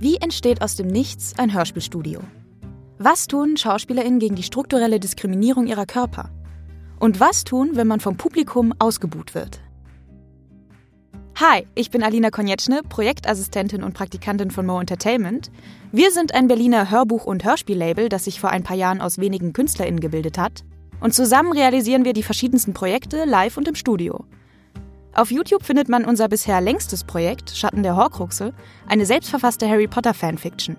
Wie entsteht aus dem Nichts ein Hörspielstudio? Was tun SchauspielerInnen gegen die strukturelle Diskriminierung ihrer Körper? Und was tun, wenn man vom Publikum ausgebuht wird? Hi, ich bin Alina Konjetschne, Projektassistentin und Praktikantin von Mo Entertainment. Wir sind ein Berliner Hörbuch- und Hörspiellabel, das sich vor ein paar Jahren aus wenigen KünstlerInnen gebildet hat. Und zusammen realisieren wir die verschiedensten Projekte live und im Studio. Auf YouTube findet man unser bisher längstes Projekt, Schatten der Horcruxe, eine selbstverfasste Harry Potter Fanfiction.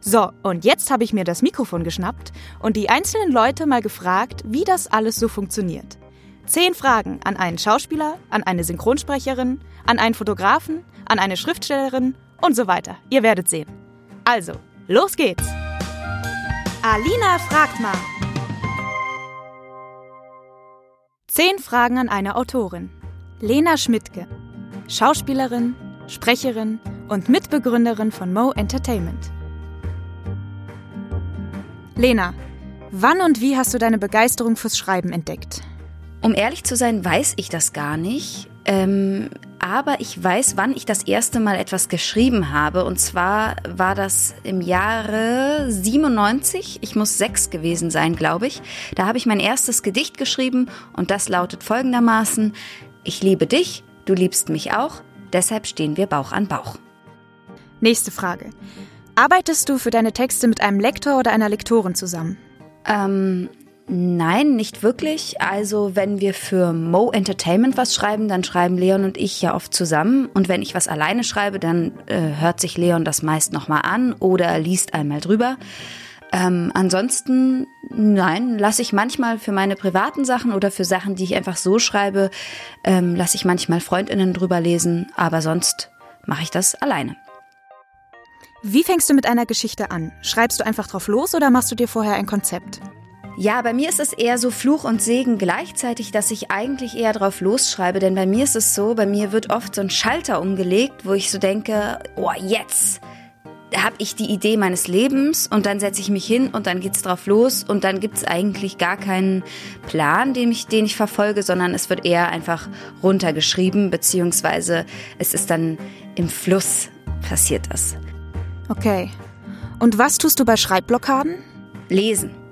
So, und jetzt habe ich mir das Mikrofon geschnappt und die einzelnen Leute mal gefragt, wie das alles so funktioniert. Zehn Fragen an einen Schauspieler, an eine Synchronsprecherin, an einen Fotografen, an eine Schriftstellerin und so weiter. Ihr werdet sehen. Also, los geht's! Alina fragt mal. Zehn Fragen an eine Autorin. Lena Schmidtke, Schauspielerin, Sprecherin und Mitbegründerin von Mo Entertainment. Lena, wann und wie hast du deine Begeisterung fürs Schreiben entdeckt? Um ehrlich zu sein, weiß ich das gar nicht. Ähm, aber ich weiß, wann ich das erste Mal etwas geschrieben habe. Und zwar war das im Jahre 97. Ich muss sechs gewesen sein, glaube ich. Da habe ich mein erstes Gedicht geschrieben und das lautet folgendermaßen. Ich liebe dich, du liebst mich auch, deshalb stehen wir Bauch an Bauch. Nächste Frage. Arbeitest du für deine Texte mit einem Lektor oder einer Lektorin zusammen? Ähm, nein, nicht wirklich. Also wenn wir für Mo Entertainment was schreiben, dann schreiben Leon und ich ja oft zusammen. Und wenn ich was alleine schreibe, dann äh, hört sich Leon das meist nochmal an oder liest einmal drüber. Ähm, ansonsten, nein, lasse ich manchmal für meine privaten Sachen oder für Sachen, die ich einfach so schreibe, ähm, lasse ich manchmal Freundinnen drüber lesen, aber sonst mache ich das alleine. Wie fängst du mit einer Geschichte an? Schreibst du einfach drauf los oder machst du dir vorher ein Konzept? Ja, bei mir ist es eher so Fluch und Segen gleichzeitig, dass ich eigentlich eher drauf losschreibe. Denn bei mir ist es so, bei mir wird oft so ein Schalter umgelegt, wo ich so denke, oh, jetzt habe ich die Idee meines Lebens und dann setze ich mich hin und dann geht's drauf los und dann gibt's eigentlich gar keinen Plan, den ich, den ich verfolge, sondern es wird eher einfach runtergeschrieben, beziehungsweise es ist dann im Fluss passiert das. Okay. Und was tust du bei Schreibblockaden? Lesen.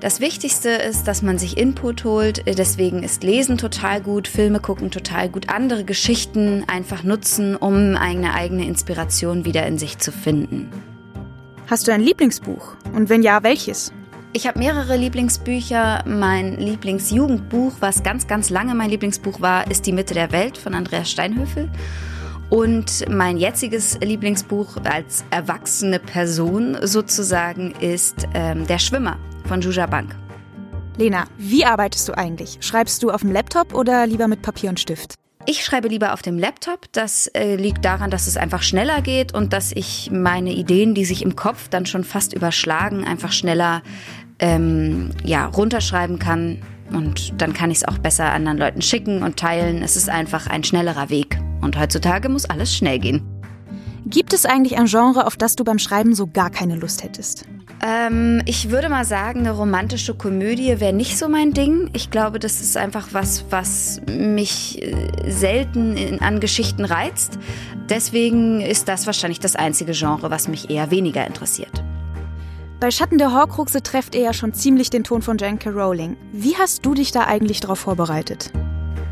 Das Wichtigste ist, dass man sich Input holt. Deswegen ist Lesen total gut, Filme gucken total gut, andere Geschichten einfach nutzen, um eine eigene Inspiration wieder in sich zu finden. Hast du ein Lieblingsbuch? Und wenn ja, welches? Ich habe mehrere Lieblingsbücher. Mein Lieblingsjugendbuch, was ganz, ganz lange mein Lieblingsbuch war, ist Die Mitte der Welt von Andreas Steinhöfel. Und mein jetziges Lieblingsbuch als erwachsene Person sozusagen ist ähm, Der Schwimmer von Juja Bank. Lena, wie arbeitest du eigentlich? Schreibst du auf dem Laptop oder lieber mit Papier und Stift? Ich schreibe lieber auf dem Laptop. Das äh, liegt daran, dass es einfach schneller geht und dass ich meine Ideen, die sich im Kopf dann schon fast überschlagen, einfach schneller ähm, ja, runterschreiben kann. Und dann kann ich es auch besser anderen Leuten schicken und teilen. Es ist einfach ein schnellerer Weg. Und heutzutage muss alles schnell gehen. Gibt es eigentlich ein Genre, auf das du beim Schreiben so gar keine Lust hättest? Ähm, ich würde mal sagen, eine romantische Komödie wäre nicht so mein Ding. Ich glaube, das ist einfach was, was mich äh, selten in, an Geschichten reizt. Deswegen ist das wahrscheinlich das einzige Genre, was mich eher weniger interessiert. Bei Schatten der Horcruxe trefft ihr ja schon ziemlich den Ton von J.K. Rowling. Wie hast du dich da eigentlich darauf vorbereitet?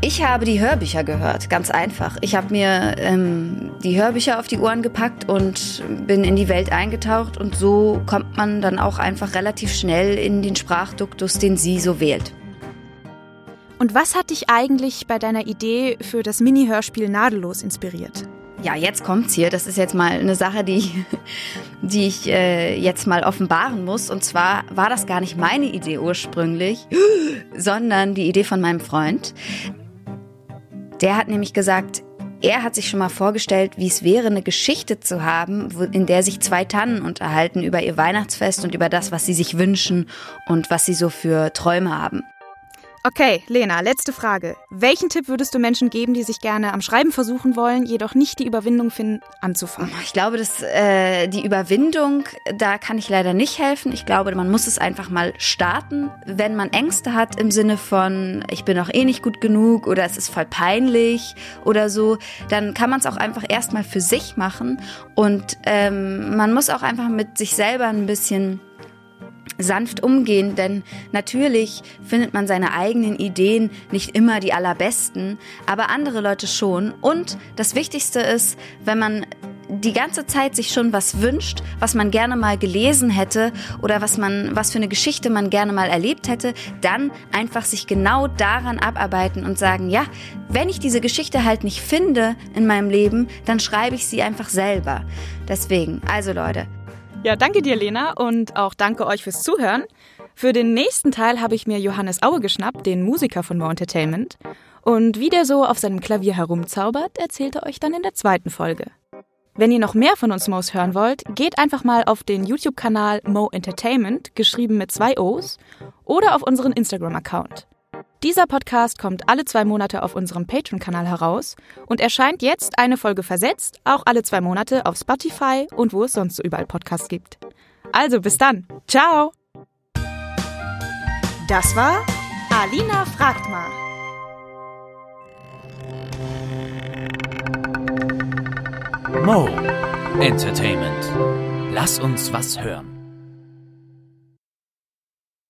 Ich habe die Hörbücher gehört, ganz einfach. Ich habe mir ähm, die Hörbücher auf die Ohren gepackt und bin in die Welt eingetaucht und so kommt man dann auch einfach relativ schnell in den Sprachduktus, den sie so wählt. Und was hat dich eigentlich bei deiner Idee für das Mini-Hörspiel Nadellos inspiriert? Ja, jetzt kommt's hier. Das ist jetzt mal eine Sache, die, die ich äh, jetzt mal offenbaren muss. Und zwar war das gar nicht meine Idee ursprünglich, sondern die Idee von meinem Freund. Der hat nämlich gesagt, er hat sich schon mal vorgestellt, wie es wäre, eine Geschichte zu haben, in der sich zwei Tannen unterhalten über ihr Weihnachtsfest und über das, was sie sich wünschen und was sie so für Träume haben. Okay, Lena, letzte Frage. Welchen Tipp würdest du Menschen geben, die sich gerne am Schreiben versuchen wollen, jedoch nicht die Überwindung finden, anzufangen? Ich glaube, dass äh, die Überwindung, da kann ich leider nicht helfen. Ich glaube, man muss es einfach mal starten. Wenn man Ängste hat im Sinne von, ich bin auch eh nicht gut genug oder es ist voll peinlich oder so, dann kann man es auch einfach erstmal für sich machen. Und ähm, man muss auch einfach mit sich selber ein bisschen sanft umgehen, denn natürlich findet man seine eigenen Ideen nicht immer die allerbesten, aber andere Leute schon. Und das Wichtigste ist, wenn man die ganze Zeit sich schon was wünscht, was man gerne mal gelesen hätte oder was man, was für eine Geschichte man gerne mal erlebt hätte, dann einfach sich genau daran abarbeiten und sagen, ja, wenn ich diese Geschichte halt nicht finde in meinem Leben, dann schreibe ich sie einfach selber. Deswegen, also Leute, ja, danke dir, Lena, und auch danke euch fürs Zuhören. Für den nächsten Teil habe ich mir Johannes Aue geschnappt, den Musiker von More Entertainment. Und wie der so auf seinem Klavier herumzaubert, erzählt er euch dann in der zweiten Folge. Wenn ihr noch mehr von uns Mo's hören wollt, geht einfach mal auf den YouTube-Kanal Mo Entertainment, geschrieben mit zwei O's, oder auf unseren Instagram-Account. Dieser Podcast kommt alle zwei Monate auf unserem Patreon-Kanal heraus und erscheint jetzt eine Folge versetzt, auch alle zwei Monate auf Spotify und wo es sonst so überall Podcasts gibt. Also bis dann. Ciao. Das war Alina fragt mal. Mo Entertainment. Lass uns was hören.